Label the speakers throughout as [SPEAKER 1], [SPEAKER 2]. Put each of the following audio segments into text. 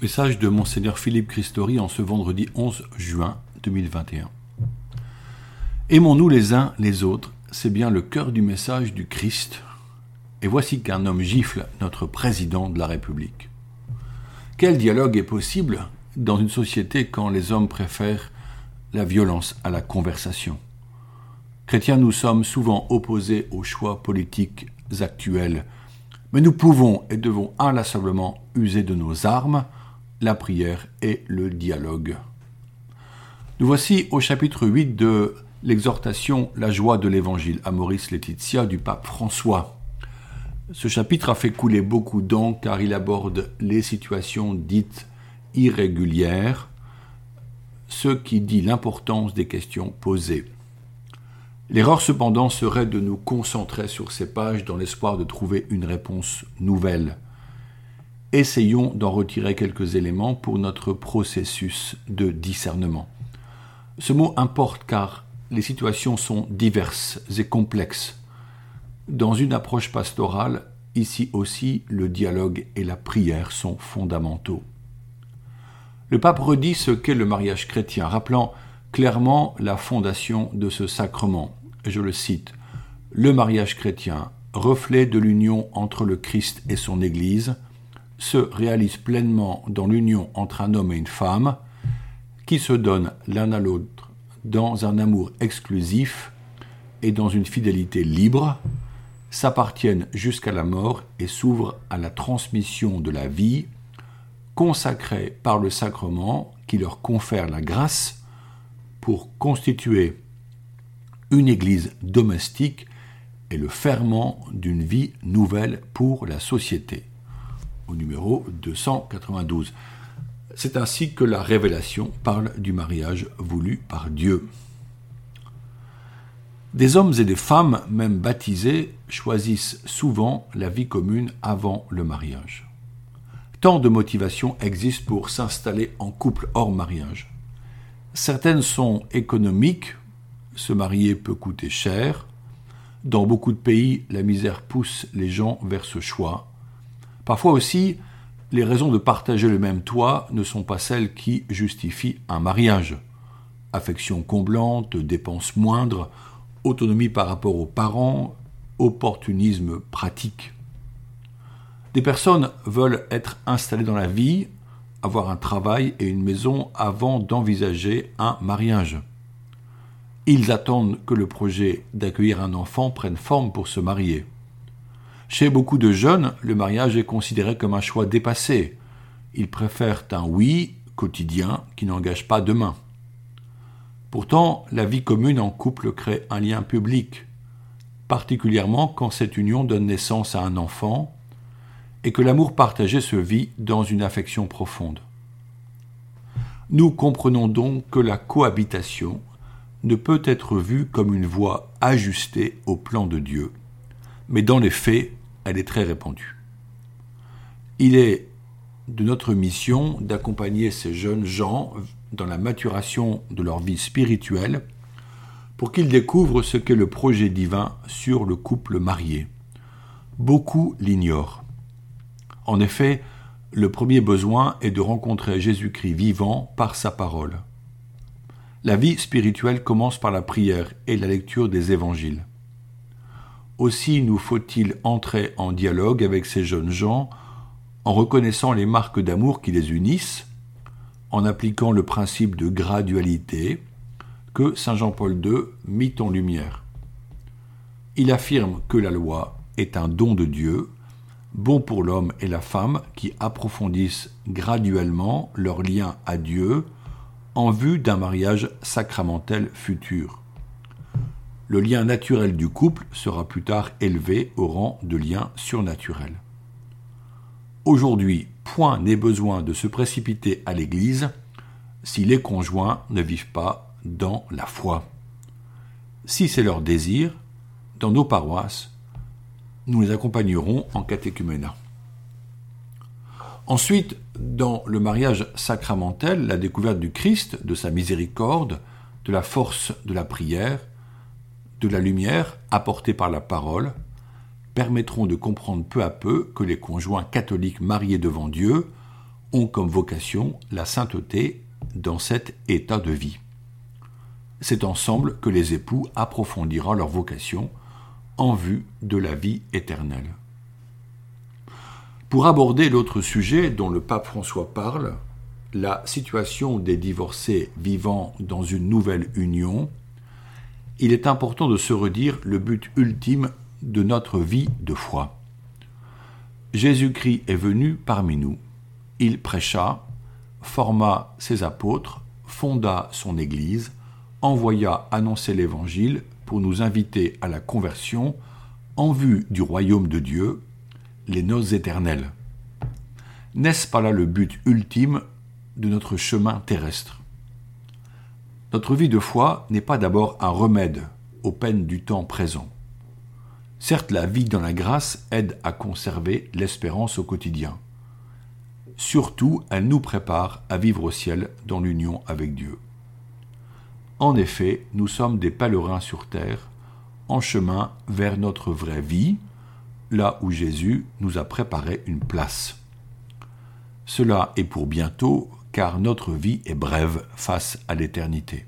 [SPEAKER 1] Message de Monseigneur Philippe Christori en ce vendredi 11 juin 2021. Aimons-nous les uns les autres, c'est bien le cœur du message du Christ. Et voici qu'un homme gifle notre président de la République. Quel dialogue est possible dans une société quand les hommes préfèrent la violence à la conversation? Chrétiens, nous sommes souvent opposés aux choix politiques actuels, mais nous pouvons et devons inlassablement user de nos armes la prière et le dialogue. Nous voici au chapitre 8 de l'exhortation La joie de l'Évangile à Maurice Laetitia du pape François. Ce chapitre a fait couler beaucoup d'encre car il aborde les situations dites irrégulières, ce qui dit l'importance des questions posées. L'erreur cependant serait de nous concentrer sur ces pages dans l'espoir de trouver une réponse nouvelle. Essayons d'en retirer quelques éléments pour notre processus de discernement. Ce mot importe car les situations sont diverses et complexes. Dans une approche pastorale, ici aussi le dialogue et la prière sont fondamentaux. Le pape redit ce qu'est le mariage chrétien, rappelant clairement la fondation de ce sacrement. Je le cite Le mariage chrétien, reflet de l'union entre le Christ et son Église, se réalise pleinement dans l'union entre un homme et une femme, qui se donnent l'un à l'autre dans un amour exclusif et dans une fidélité libre, s'appartiennent jusqu'à la mort et s'ouvrent à la transmission de la vie, consacrée par le sacrement qui leur confère la grâce pour constituer une Église domestique et le ferment d'une vie nouvelle pour la société au numéro 292. C'est ainsi que la révélation parle du mariage voulu par Dieu. Des hommes et des femmes, même baptisés, choisissent souvent la vie commune avant le mariage. Tant de motivations existent pour s'installer en couple hors mariage. Certaines sont économiques, se marier peut coûter cher. Dans beaucoup de pays, la misère pousse les gens vers ce choix. Parfois aussi, les raisons de partager le même toit ne sont pas celles qui justifient un mariage. Affection comblante, dépenses moindres, autonomie par rapport aux parents, opportunisme pratique. Des personnes veulent être installées dans la vie, avoir un travail et une maison avant d'envisager un mariage. Ils attendent que le projet d'accueillir un enfant prenne forme pour se marier. Chez beaucoup de jeunes, le mariage est considéré comme un choix dépassé. Ils préfèrent un oui quotidien qui n'engage pas demain. Pourtant, la vie commune en couple crée un lien public, particulièrement quand cette union donne naissance à un enfant et que l'amour partagé se vit dans une affection profonde. Nous comprenons donc que la cohabitation ne peut être vue comme une voie ajustée au plan de Dieu, mais dans les faits, elle est très répandue. Il est de notre mission d'accompagner ces jeunes gens dans la maturation de leur vie spirituelle pour qu'ils découvrent ce qu'est le projet divin sur le couple marié. Beaucoup l'ignorent. En effet, le premier besoin est de rencontrer Jésus-Christ vivant par sa parole. La vie spirituelle commence par la prière et la lecture des évangiles. Aussi nous faut-il entrer en dialogue avec ces jeunes gens en reconnaissant les marques d'amour qui les unissent, en appliquant le principe de gradualité que Saint Jean-Paul II mit en lumière. Il affirme que la loi est un don de Dieu, bon pour l'homme et la femme qui approfondissent graduellement leur lien à Dieu en vue d'un mariage sacramentel futur le lien naturel du couple sera plus tard élevé au rang de lien surnaturel. Aujourd'hui, point n'est besoin de se précipiter à l'Église si les conjoints ne vivent pas dans la foi. Si c'est leur désir, dans nos paroisses, nous les accompagnerons en catéchuménat. Ensuite, dans le mariage sacramentel, la découverte du Christ, de sa miséricorde, de la force de la prière, de la lumière apportée par la parole permettront de comprendre peu à peu que les conjoints catholiques mariés devant Dieu ont comme vocation la sainteté dans cet état de vie. C'est ensemble que les époux approfondiront leur vocation en vue de la vie éternelle. Pour aborder l'autre sujet dont le pape François parle, la situation des divorcés vivant dans une nouvelle union, il est important de se redire le but ultime de notre vie de foi. Jésus-Christ est venu parmi nous. Il prêcha, forma ses apôtres, fonda son Église, envoya annoncer l'Évangile pour nous inviter à la conversion en vue du royaume de Dieu, les noces éternelles. N'est-ce pas là le but ultime de notre chemin terrestre? Notre vie de foi n'est pas d'abord un remède aux peines du temps présent. Certes, la vie dans la grâce aide à conserver l'espérance au quotidien. Surtout, elle nous prépare à vivre au ciel dans l'union avec Dieu. En effet, nous sommes des pèlerins sur terre, en chemin vers notre vraie vie, là où Jésus nous a préparé une place. Cela est pour bientôt, car notre vie est brève face à l'éternité.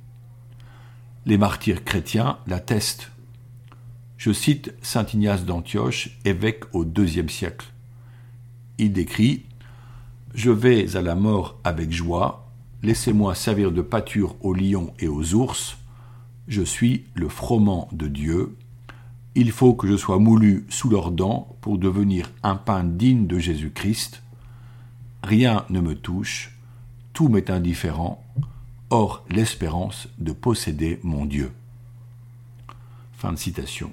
[SPEAKER 1] Les martyrs chrétiens l'attestent. Je cite saint Ignace d'Antioche, évêque au IIe siècle. Il décrit Je vais à la mort avec joie, Laissez-moi servir de pâture aux lions et aux ours. Je suis le froment de Dieu. Il faut que je sois moulu sous leurs dents pour devenir un pain digne de Jésus-Christ. Rien ne me touche, tout m'est indifférent, hors l'espérance de posséder mon Dieu. Fin de citation.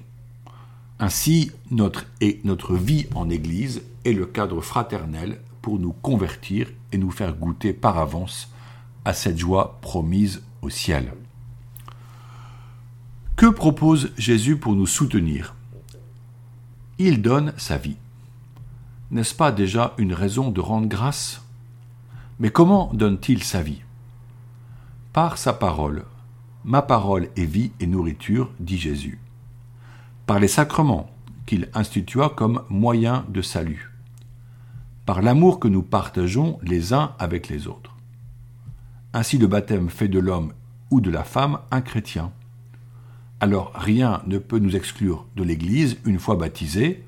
[SPEAKER 1] Ainsi, notre, et notre vie en Église est le cadre fraternel pour nous convertir et nous faire goûter par avance à cette joie promise au ciel. Que propose Jésus pour nous soutenir? Il donne sa vie. N'est-ce pas déjà une raison de rendre grâce? Mais comment donne-t-il sa vie? Par sa parole. Ma parole est vie et nourriture, dit Jésus. Par les sacrements qu'il institua comme moyen de salut. Par l'amour que nous partageons les uns avec les autres. Ainsi le baptême fait de l'homme ou de la femme un chrétien. Alors rien ne peut nous exclure de l'Église une fois baptisé,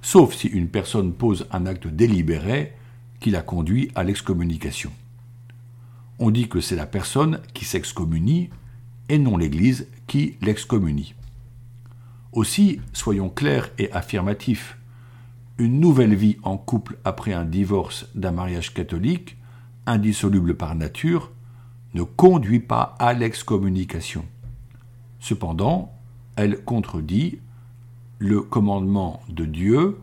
[SPEAKER 1] sauf si une personne pose un acte délibéré qui la conduit à l'excommunication. On dit que c'est la personne qui s'excommunie et non l'Église qui l'excommunie. Aussi, soyons clairs et affirmatifs. Une nouvelle vie en couple après un divorce d'un mariage catholique, indissoluble par nature, ne conduit pas à l'excommunication. Cependant, elle contredit le commandement de Dieu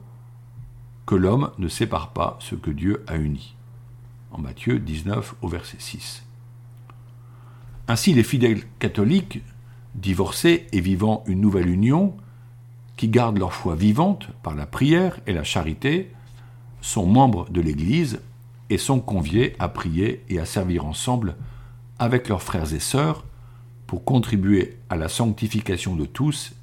[SPEAKER 1] que l'homme ne sépare pas ce que Dieu a uni. En Matthieu 19 au verset 6. Ainsi les fidèles catholiques, divorcés et vivant une nouvelle union, qui gardent leur foi vivante par la prière et la charité, sont membres de l'Église et sont conviés à prier et à servir ensemble avec leurs frères et sœurs pour contribuer à la sanctification de tous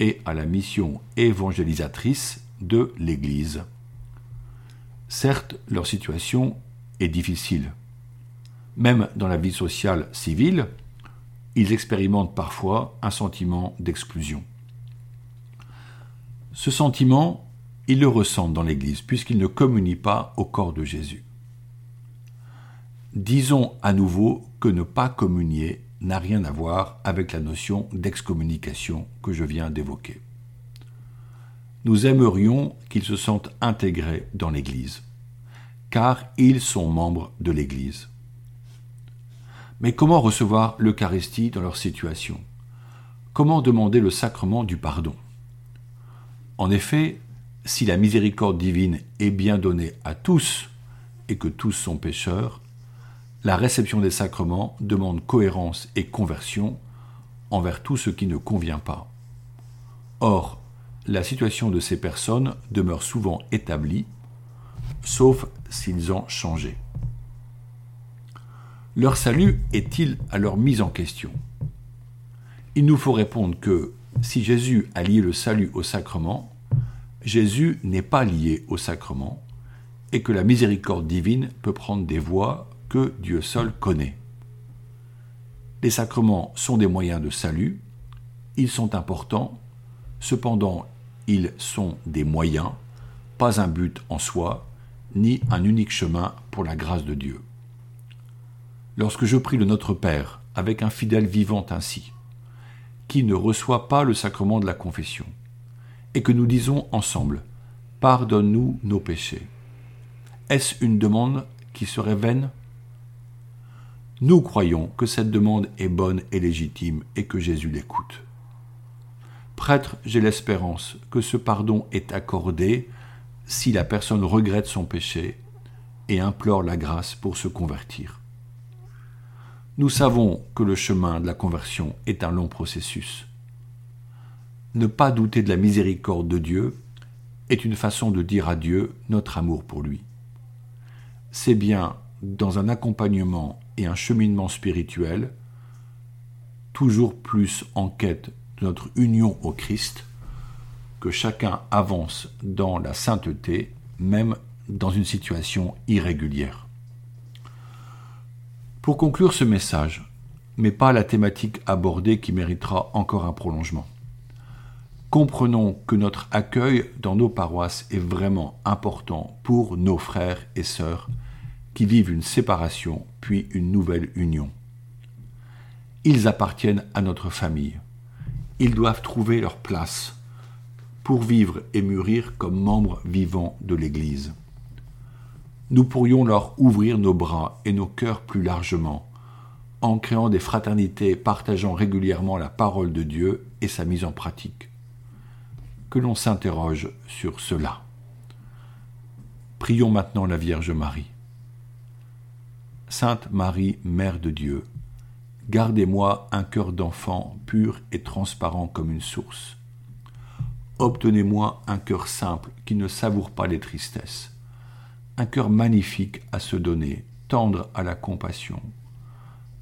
[SPEAKER 1] et à la mission évangélisatrice de l'Église. Certes, leur situation est difficile. Même dans la vie sociale civile, ils expérimentent parfois un sentiment d'exclusion. Ce sentiment, ils le ressentent dans l'Église, puisqu'ils ne communient pas au corps de Jésus. Disons à nouveau que ne pas communier n'a rien à voir avec la notion d'excommunication que je viens d'évoquer. Nous aimerions qu'ils se sentent intégrés dans l'Église, car ils sont membres de l'Église. Mais comment recevoir l'Eucharistie dans leur situation? Comment demander le sacrement du pardon? En effet, si la miséricorde divine est bien donnée à tous et que tous sont pécheurs, la réception des sacrements demande cohérence et conversion envers tout ce qui ne convient pas. Or, la situation de ces personnes demeure souvent établie, sauf s'ils ont changé. Leur salut est-il alors mis en question? Il nous faut répondre que si Jésus a lié le salut au sacrement, Jésus n'est pas lié au sacrement, et que la miséricorde divine peut prendre des voies que Dieu seul connaît. Les sacrements sont des moyens de salut, ils sont importants, cependant ils sont des moyens, pas un but en soi, ni un unique chemin pour la grâce de Dieu. Lorsque je prie le Notre Père avec un fidèle vivant ainsi, qui ne reçoit pas le sacrement de la confession, et que nous disons ensemble Pardonne-nous nos péchés. Est-ce une demande qui serait vaine? Nous croyons que cette demande est bonne et légitime et que Jésus l'écoute. Prêtre, j'ai l'espérance que ce pardon est accordé si la personne regrette son péché et implore la grâce pour se convertir. Nous savons que le chemin de la conversion est un long processus. Ne pas douter de la miséricorde de Dieu est une façon de dire à Dieu notre amour pour lui. C'est bien dans un accompagnement et un cheminement spirituel, toujours plus en quête notre union au Christ, que chacun avance dans la sainteté, même dans une situation irrégulière. Pour conclure ce message, mais pas la thématique abordée qui méritera encore un prolongement. Comprenons que notre accueil dans nos paroisses est vraiment important pour nos frères et sœurs qui vivent une séparation puis une nouvelle union. Ils appartiennent à notre famille. Ils doivent trouver leur place pour vivre et mûrir comme membres vivants de l'Église. Nous pourrions leur ouvrir nos bras et nos cœurs plus largement, en créant des fraternités partageant régulièrement la parole de Dieu et sa mise en pratique que l'on s'interroge sur cela. Prions maintenant la Vierge Marie. Sainte Marie, Mère de Dieu, gardez-moi un cœur d'enfant pur et transparent comme une source. Obtenez-moi un cœur simple qui ne savoure pas les tristesses, un cœur magnifique à se donner, tendre à la compassion,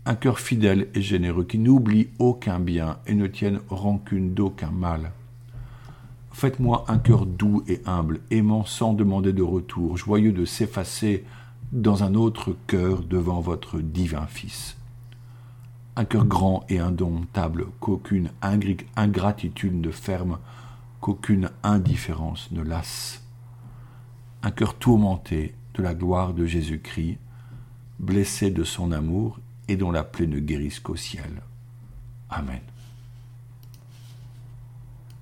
[SPEAKER 1] un cœur fidèle et généreux qui n'oublie aucun bien et ne tienne rancune d'aucun mal Faites-moi un cœur doux et humble, aimant sans demander de retour, joyeux de s'effacer dans un autre cœur devant votre divin Fils. Un cœur grand et indomptable, qu'aucune ingratitude ne ferme, qu'aucune indifférence ne lasse. Un cœur tourmenté de la gloire de Jésus-Christ, blessé de son amour et dont la plaie ne guérisse qu'au ciel. Amen.